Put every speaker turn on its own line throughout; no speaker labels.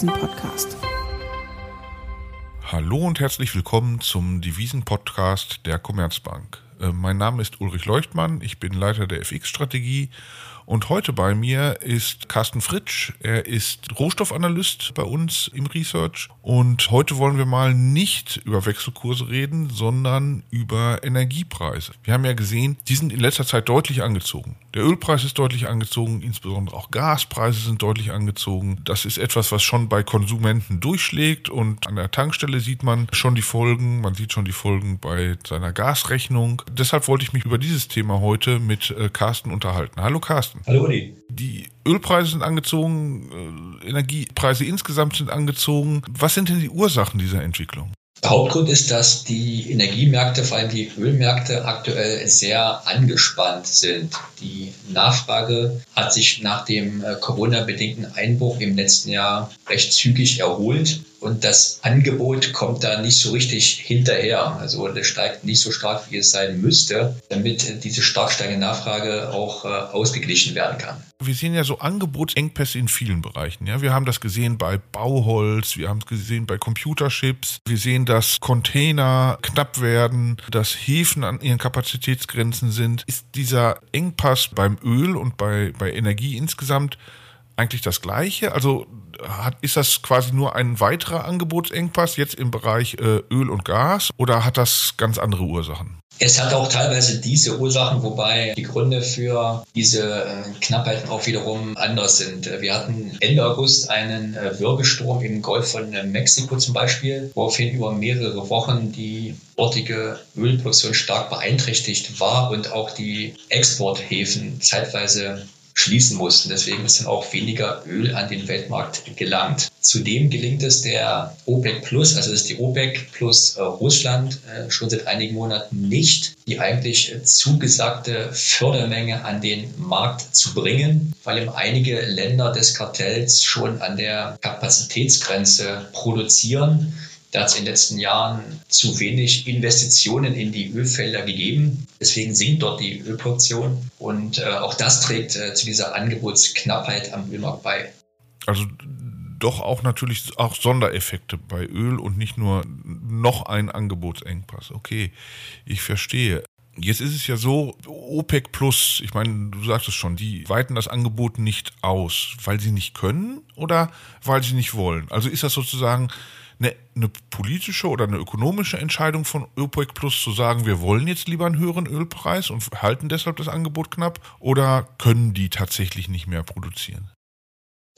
Devisen-Podcast.
Hallo und herzlich willkommen zum Devisen-Podcast der Commerzbank. Äh, mein Name ist Ulrich Leuchtmann, ich bin Leiter der FX-Strategie und heute bei mir ist Carsten Fritsch. Er ist Rohstoffanalyst bei uns im Research. Und heute wollen wir mal nicht über Wechselkurse reden, sondern über Energiepreise. Wir haben ja gesehen, die sind in letzter Zeit deutlich angezogen. Der Ölpreis ist deutlich angezogen, insbesondere auch Gaspreise sind deutlich angezogen. Das ist etwas, was schon bei Konsumenten durchschlägt und an der Tankstelle sieht man schon die Folgen. Man sieht schon die Folgen bei seiner Gasrechnung. Deshalb wollte ich mich über dieses Thema heute mit äh, Carsten unterhalten. Hallo Carsten.
Hallo Uli.
Die Ölpreise sind angezogen, äh, Energiepreise insgesamt sind angezogen. Was sind denn die Ursachen dieser Entwicklung?
Der Hauptgrund ist, dass die Energiemärkte, vor allem die Ölmärkte, aktuell sehr angespannt sind. Die Nachfrage hat sich nach dem äh, Corona-bedingten Einbruch im letzten Jahr recht zügig erholt und das Angebot kommt da nicht so richtig hinterher. Also das steigt nicht so stark, wie es sein müsste, damit diese stark steigende Nachfrage auch äh, ausgeglichen werden kann.
Wir sehen ja so Angebotsengpässe in vielen Bereichen. Ja, wir haben das gesehen bei Bauholz, wir haben es gesehen bei Computerchips, wir sehen, dass Container knapp werden, dass Häfen an ihren Kapazitätsgrenzen sind. Ist dieser Engpass beim Öl und bei, bei Energie insgesamt eigentlich das Gleiche? Also hat, ist das quasi nur ein weiterer Angebotsengpass jetzt im Bereich äh, Öl und Gas oder hat das ganz andere Ursachen?
Es hat auch teilweise diese Ursachen, wobei die Gründe für diese äh, Knappheiten auch wiederum anders sind. Wir hatten Ende August einen äh, Wirbelsturm im Golf von äh, Mexiko zum Beispiel, woraufhin über mehrere Wochen die dortige Ölproduktion stark beeinträchtigt war und auch die Exporthäfen zeitweise schließen mussten. Deswegen ist dann auch weniger Öl an den Weltmarkt gelangt. Zudem gelingt es der OPEC Plus, also ist die OPEC plus äh, Russland, äh, schon seit einigen Monaten nicht, die eigentlich zugesagte Fördermenge an den Markt zu bringen, weil eben einige Länder des Kartells schon an der Kapazitätsgrenze produzieren da hat es in den letzten Jahren zu wenig Investitionen in die Ölfelder gegeben. Deswegen sinkt dort die Ölproduktion. Und äh, auch das trägt äh, zu dieser Angebotsknappheit am Ölmarkt bei.
Also doch auch natürlich auch Sondereffekte bei Öl und nicht nur noch ein Angebotsengpass. Okay, ich verstehe. Jetzt ist es ja so, OPEC Plus, ich meine, du sagst es schon, die weiten das Angebot nicht aus, weil sie nicht können oder weil sie nicht wollen. Also ist das sozusagen eine, eine politische oder eine ökonomische Entscheidung von OPEC Plus zu sagen, wir wollen jetzt lieber einen höheren Ölpreis und halten deshalb das Angebot knapp? Oder können die tatsächlich nicht mehr produzieren?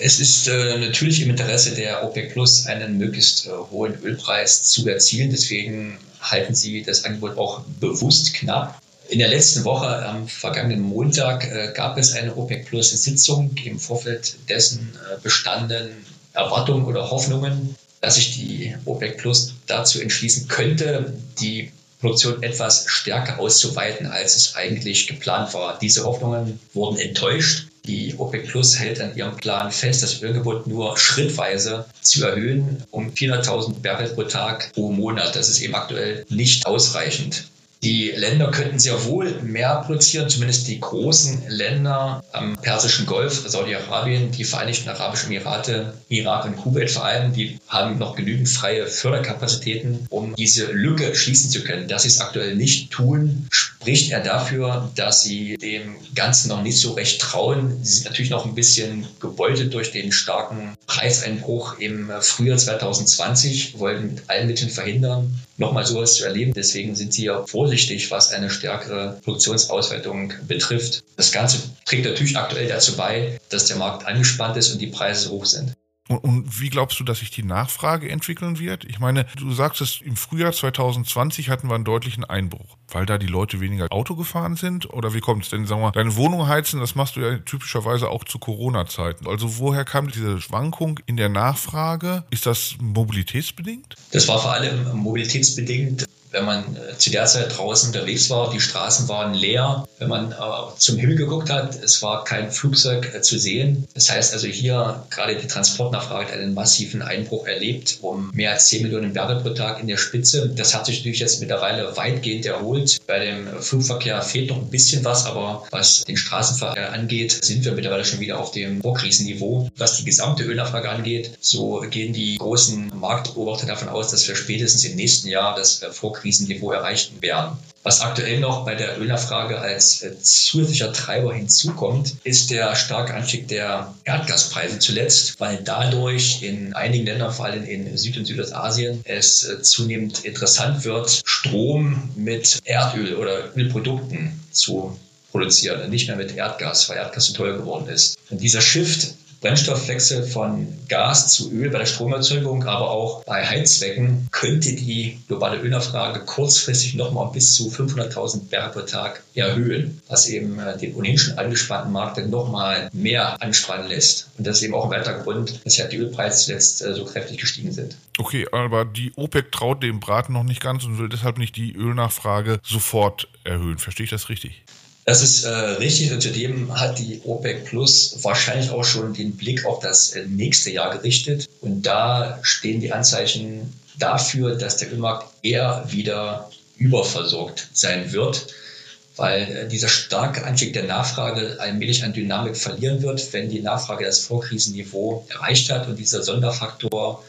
Es ist äh, natürlich im Interesse der OPEC Plus, einen möglichst äh, hohen Ölpreis zu erzielen. Deswegen halten sie das Angebot auch bewusst knapp. In der letzten Woche, am vergangenen Montag, äh, gab es eine OPEC Plus Sitzung. Im Vorfeld dessen äh, bestanden Erwartungen oder Hoffnungen, dass sich die OPEC Plus dazu entschließen könnte, die Produktion etwas stärker auszuweiten, als es eigentlich geplant war. Diese Hoffnungen wurden enttäuscht. Die OPEC Plus hält an ihrem Plan fest, das Ölgebot nur schrittweise zu erhöhen um 400.000 Barrel pro Tag pro Monat. Das ist eben aktuell nicht ausreichend. Die Länder könnten sehr wohl mehr produzieren, zumindest die großen Länder am Persischen Golf, Saudi-Arabien, die Vereinigten Arabischen Emirate, Irak und Kuwait vor allem, die haben noch genügend freie Förderkapazitäten, um diese Lücke schließen zu können. Dass sie es aktuell nicht tun, spricht er dafür, dass sie dem Ganzen noch nicht so recht trauen. Sie sind natürlich noch ein bisschen gebeutelt durch den starken Preiseinbruch im Frühjahr 2020, wollen mit allen Mitteln verhindern, nochmal sowas zu erleben. Deswegen sind sie ja vorsichtig, was eine stärkere Produktionsausweitung betrifft. Das Ganze trägt natürlich aktuell dazu bei, dass der Markt angespannt ist und die Preise hoch sind.
Und, und, wie glaubst du, dass sich die Nachfrage entwickeln wird? Ich meine, du sagst es, im Frühjahr 2020 hatten wir einen deutlichen Einbruch, weil da die Leute weniger Auto gefahren sind? Oder wie kommt es denn? Sagen wir, deine Wohnung heizen, das machst du ja typischerweise auch zu Corona-Zeiten. Also woher kam diese Schwankung in der Nachfrage? Ist das mobilitätsbedingt?
Das war vor allem mobilitätsbedingt. Wenn man äh, zu der Zeit draußen unterwegs war. Die Straßen waren leer. Wenn man äh, zum Himmel geguckt hat, es war kein Flugzeug äh, zu sehen. Das heißt also hier gerade die Transportnachfrage hat einen massiven Einbruch erlebt, um mehr als 10 Millionen Berge pro Tag in der Spitze. Das hat sich natürlich jetzt mittlerweile weitgehend erholt. Bei dem Flugverkehr fehlt noch ein bisschen was, aber was den Straßenverkehr angeht, sind wir mittlerweile schon wieder auf dem Vorkrisenniveau. Was die gesamte Ölnachfrage angeht, so gehen die großen Marktbeobachter davon aus, dass wir spätestens im nächsten Jahr das Vorkrisenniveau Krisenniveau erreichen werden. Was aktuell noch bei der Ölnachfrage als äh, zusätzlicher Treiber hinzukommt, ist der starke Anstieg der Erdgaspreise zuletzt, weil dadurch in einigen Ländern, vor allem in Süd- und Südostasien, es äh, zunehmend interessant wird, Strom mit Erdöl oder Ölprodukten zu produzieren, nicht mehr mit Erdgas, weil Erdgas so teuer geworden ist. Und dieser Shift Brennstoffwechsel von Gas zu Öl bei der Stromerzeugung, aber auch bei Heizzwecken könnte die globale Ölnachfrage kurzfristig nochmal bis zu 500.000 Berge pro Tag erhöhen, was eben äh, den ohnehin schon angespannten Markt dann nochmal mehr anspannen lässt. Und das ist eben auch ein weiterer Grund, weshalb die Ölpreise zuletzt äh, so kräftig gestiegen sind.
Okay, aber die OPEC traut dem Braten noch nicht ganz und will deshalb nicht die Ölnachfrage sofort erhöhen. Verstehe ich das richtig?
Das ist äh, richtig und zudem hat die OPEC Plus wahrscheinlich auch schon den Blick auf das äh, nächste Jahr gerichtet. Und da stehen die Anzeichen dafür, dass der Ölmarkt eher wieder überversorgt sein wird, weil äh, dieser starke Anstieg der Nachfrage allmählich an Dynamik verlieren wird, wenn die Nachfrage das Vorkrisenniveau erreicht hat und dieser Sonderfaktor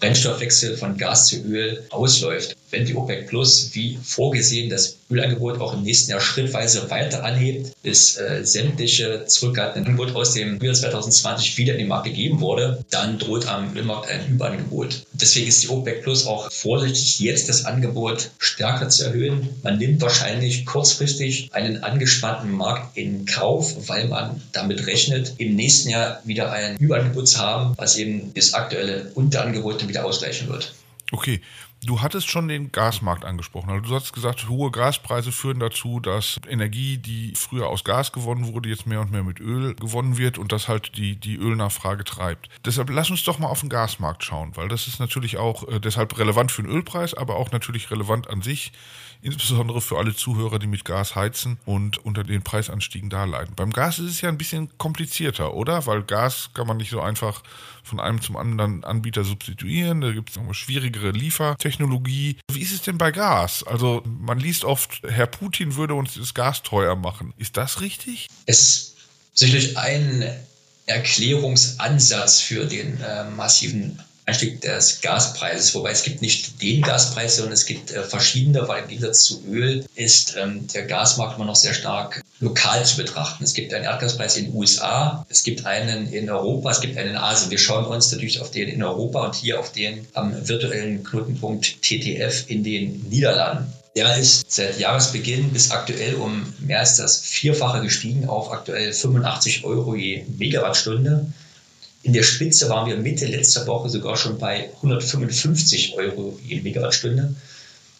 Brennstoffwechsel von Gas zu Öl ausläuft. Wenn die OPEC Plus wie vorgesehen das Ölangebot auch im nächsten Jahr schrittweise weiter anhebt, bis äh, sämtliche zurückgehaltene Angebot aus dem Frühjahr 2020 wieder in den Markt gegeben wurde, dann droht am Ölmarkt ein Überangebot. Deswegen ist die OPEC Plus auch vorsichtig, jetzt das Angebot stärker zu erhöhen. Man nimmt wahrscheinlich kurzfristig einen angespannten Markt in Kauf, weil man damit rechnet, im nächsten Jahr wieder ein Überangebot zu haben, was eben das aktuelle Unterangebot wieder ausgleichen wird.
Okay, du hattest schon den Gasmarkt angesprochen. Also du hast gesagt, hohe Gaspreise führen dazu, dass Energie, die früher aus Gas gewonnen wurde, jetzt mehr und mehr mit Öl gewonnen wird und das halt die, die Ölnachfrage treibt. Deshalb lass uns doch mal auf den Gasmarkt schauen, weil das ist natürlich auch äh, deshalb relevant für den Ölpreis, aber auch natürlich relevant an sich insbesondere für alle Zuhörer, die mit Gas heizen und unter den Preisanstiegen da leiden. Beim Gas ist es ja ein bisschen komplizierter, oder? Weil Gas kann man nicht so einfach von einem zum anderen Anbieter substituieren. Da gibt es schwierigere Liefertechnologie. Wie ist es denn bei Gas? Also man liest oft, Herr Putin würde uns das Gas teuer machen. Ist das richtig?
Es ist sicherlich ein Erklärungsansatz für den äh, massiven Anstieg des Gaspreises, wobei es gibt nicht den Gaspreis, sondern es gibt äh, verschiedene, weil im Gegensatz zu Öl ist ähm, der Gasmarkt immer noch sehr stark lokal zu betrachten. Es gibt einen Erdgaspreis in den USA, es gibt einen in Europa, es gibt einen in Asien. Wir schauen uns natürlich auf den in Europa und hier auf den am virtuellen Knotenpunkt TTF in den Niederlanden. Der ist seit Jahresbeginn bis aktuell um mehr als das Vierfache gestiegen auf aktuell 85 Euro je Megawattstunde. In der Spitze waren wir Mitte letzter Woche sogar schon bei 155 Euro je Megawattstunde.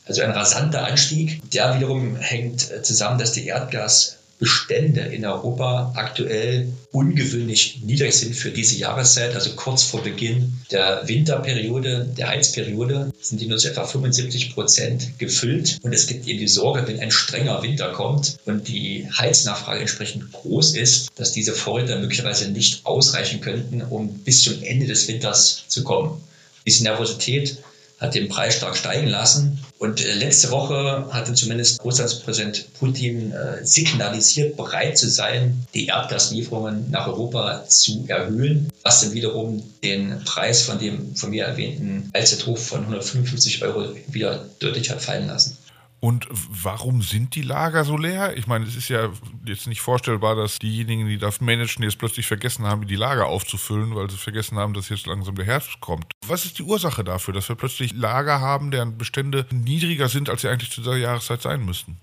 Also ein rasanter Anstieg. Der wiederum hängt äh, zusammen, dass die Erdgas Bestände in Europa aktuell ungewöhnlich niedrig sind für diese Jahreszeit, also kurz vor Beginn der Winterperiode, der Heizperiode, sind die nur zu etwa 75 Prozent gefüllt. Und es gibt eben die Sorge, wenn ein strenger Winter kommt und die Heiznachfrage entsprechend groß ist, dass diese Vorräte möglicherweise nicht ausreichen könnten, um bis zum Ende des Winters zu kommen. Diese Nervosität hat den Preis stark steigen lassen. Und äh, letzte Woche hatte zumindest Russlands Präsident Putin äh, signalisiert, bereit zu sein, die Erdgaslieferungen nach Europa zu erhöhen, was dann wiederum den Preis von dem von mir erwähnten Allzeithof von 155 Euro wieder deutlich hat fallen lassen.
Und warum sind die Lager so leer? Ich meine, es ist ja jetzt nicht vorstellbar, dass diejenigen, die das managen, jetzt plötzlich vergessen haben, die Lager aufzufüllen, weil sie vergessen haben, dass jetzt langsam der Herbst kommt. Was ist die Ursache dafür, dass wir plötzlich Lager haben, deren Bestände niedriger sind, als sie eigentlich zu dieser Jahreszeit sein müssten?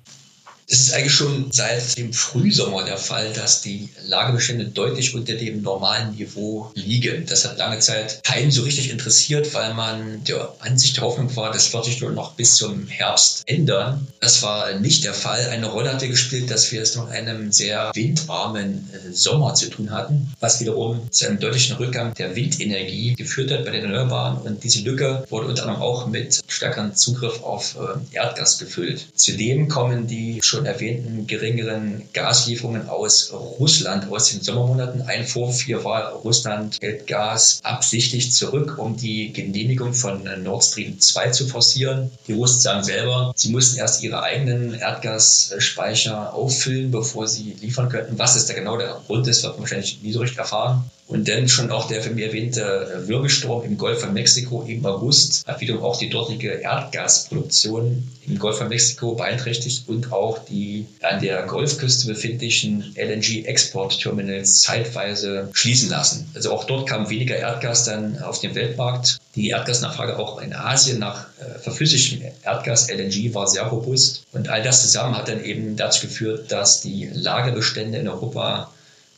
Es ist eigentlich schon seit dem Frühsommer der Fall, dass die Lagerbestände deutlich unter dem normalen Niveau liegen. Das hat lange Zeit keinen so richtig interessiert, weil man der Ansicht der Hoffnung war, das wird sich nur noch bis zum Herbst ändern. Das war nicht der Fall. Eine Rolle hatte gespielt, dass wir es noch einem sehr windarmen äh, Sommer zu tun hatten, was wiederum zu einem deutlichen Rückgang der Windenergie geführt hat bei den Erneuerbaren. Und diese Lücke wurde unter anderem auch mit stärkerem Zugriff auf äh, Erdgas gefüllt. Zudem kommen die schon schon erwähnten geringeren Gaslieferungen aus Russland aus den Sommermonaten. Ein Vorwurf hier war, Russland hält Gas absichtlich zurück, um die Genehmigung von Nord Stream 2 zu forcieren. Die Russen sagen selber, sie mussten erst ihre eigenen Erdgasspeicher auffüllen, bevor sie liefern könnten. Was ist da genau der Grund ist, wird man wahrscheinlich nie so richtig erfahren. Und dann schon auch der von mir erwähnte Wirbelsturm im Golf von Mexiko im August hat wiederum auch die dortige Erdgasproduktion im Golf von Mexiko beeinträchtigt und auch die an der Golfküste befindlichen LNG-Export-Terminals zeitweise schließen lassen. Also auch dort kam weniger Erdgas dann auf den Weltmarkt. Die Erdgasnachfrage auch in Asien nach äh, verflüssigtem Erdgas, LNG, war sehr robust. Und all das zusammen hat dann eben dazu geführt, dass die Lagerbestände in Europa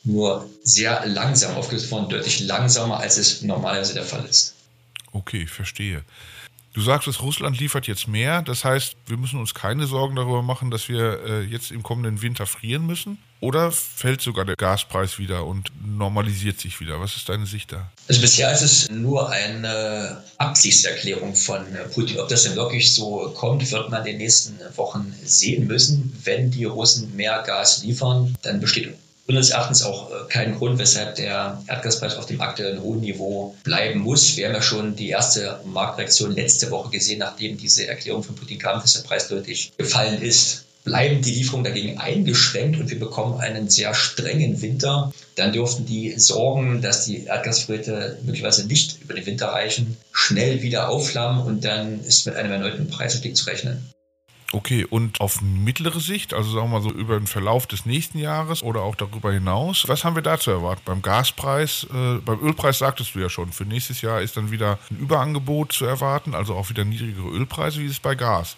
nur sehr langsam aufgelöst worden, deutlich langsamer, als es normalerweise der Fall ist.
Okay, verstehe. Du sagst, dass Russland liefert jetzt mehr. Das heißt, wir müssen uns keine Sorgen darüber machen, dass wir äh, jetzt im kommenden Winter frieren müssen. Oder fällt sogar der Gaspreis wieder und normalisiert sich wieder? Was ist deine Sicht da?
Also bisher ist es nur eine Absichtserklärung von Putin. Ob das denn wirklich so kommt, wird man in den nächsten Wochen sehen müssen. Wenn die Russen mehr Gas liefern, dann besteht unseres Erachtens auch äh, keinen Grund, weshalb der Erdgaspreis auf dem aktuellen hohen Niveau bleiben muss. Wir haben ja schon die erste Marktreaktion letzte Woche gesehen, nachdem diese Erklärung von Putin kam, dass der Preis deutlich gefallen ist. Bleiben die Lieferungen dagegen eingeschränkt und wir bekommen einen sehr strengen Winter, dann dürften die Sorgen, dass die Erdgasvorräte möglicherweise nicht über den Winter reichen, schnell wieder aufflammen und dann ist mit einem erneuten Preisstieg zu rechnen.
Okay, und auf mittlere Sicht, also sagen wir mal so über den Verlauf des nächsten Jahres oder auch darüber hinaus, was haben wir da zu erwarten? Beim Gaspreis, äh, beim Ölpreis sagtest du ja schon, für nächstes Jahr ist dann wieder ein Überangebot zu erwarten, also auch wieder niedrigere Ölpreise, wie ist es bei Gas?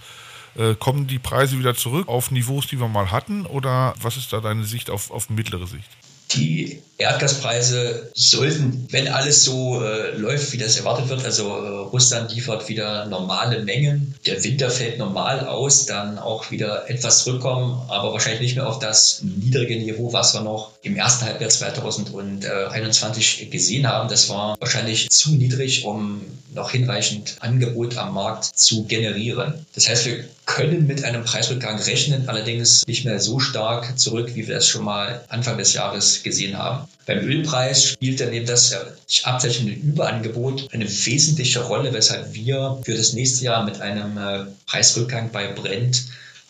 Äh, kommen die Preise wieder zurück auf Niveaus, die wir mal hatten, oder was ist da deine Sicht auf, auf mittlere Sicht?
Die Erdgaspreise sollten, wenn alles so äh, läuft, wie das erwartet wird, also äh, Russland liefert wieder normale Mengen, der Winter fällt normal aus, dann auch wieder etwas zurückkommen, aber wahrscheinlich nicht mehr auf das niedrige Niveau, was wir noch im ersten Halbjahr 2021 gesehen haben. Das war wahrscheinlich zu niedrig, um noch hinreichend Angebot am Markt zu generieren. Das heißt, wir können mit einem Preisrückgang rechnen, allerdings nicht mehr so stark zurück, wie wir es schon mal Anfang des Jahres gesehen haben. Beim Ölpreis spielt daneben das sich abzeichnende Überangebot eine wesentliche Rolle, weshalb wir für das nächste Jahr mit einem äh, Preisrückgang bei Brent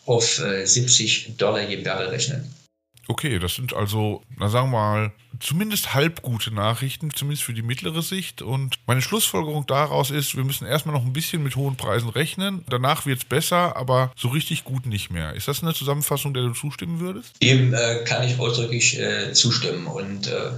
auf 70 äh, Dollar je Barrel rechnen.
Okay, das sind also, na sagen wir mal, zumindest halb gute Nachrichten, zumindest für die mittlere Sicht. Und meine Schlussfolgerung daraus ist, wir müssen erstmal noch ein bisschen mit hohen Preisen rechnen. Danach wird es besser, aber so richtig gut nicht mehr. Ist das eine Zusammenfassung, der du zustimmen würdest?
Dem äh, kann ich ausdrücklich äh, zustimmen. Und äh,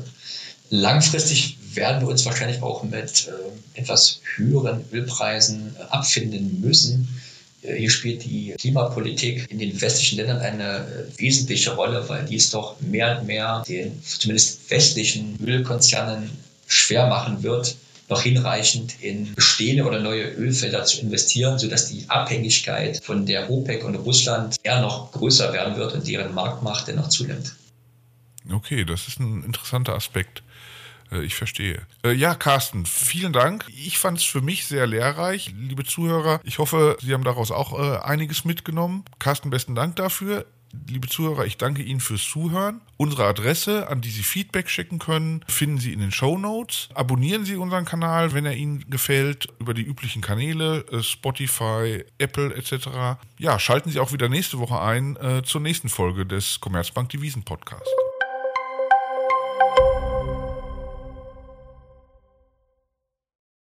langfristig werden wir uns wahrscheinlich auch mit äh, etwas höheren Ölpreisen abfinden müssen. Äh, hier spielt die Klimapolitik in den westlichen Ländern eine äh, wesentliche Rolle, weil dies doch mehr und mehr den zumindest westlichen Ölkonzernen schwer machen wird, noch hinreichend in bestehende oder neue Ölfelder zu investieren, sodass die Abhängigkeit von der OPEC und Russland eher noch größer werden wird und deren Marktmacht dennoch zunimmt.
Okay, das ist ein interessanter Aspekt. Äh, ich verstehe. Äh, ja, Carsten, vielen Dank. Ich fand es für mich sehr lehrreich. Liebe Zuhörer, ich hoffe, Sie haben daraus auch äh, einiges mitgenommen. Carsten, besten Dank dafür. Liebe Zuhörer, ich danke Ihnen fürs Zuhören. Unsere Adresse, an die Sie Feedback schicken können, finden Sie in den Show Notes. Abonnieren Sie unseren Kanal, wenn er Ihnen gefällt, über die üblichen Kanäle, Spotify, Apple etc. Ja, schalten Sie auch wieder nächste Woche ein äh, zur nächsten Folge des Commerzbank Devisen Podcasts.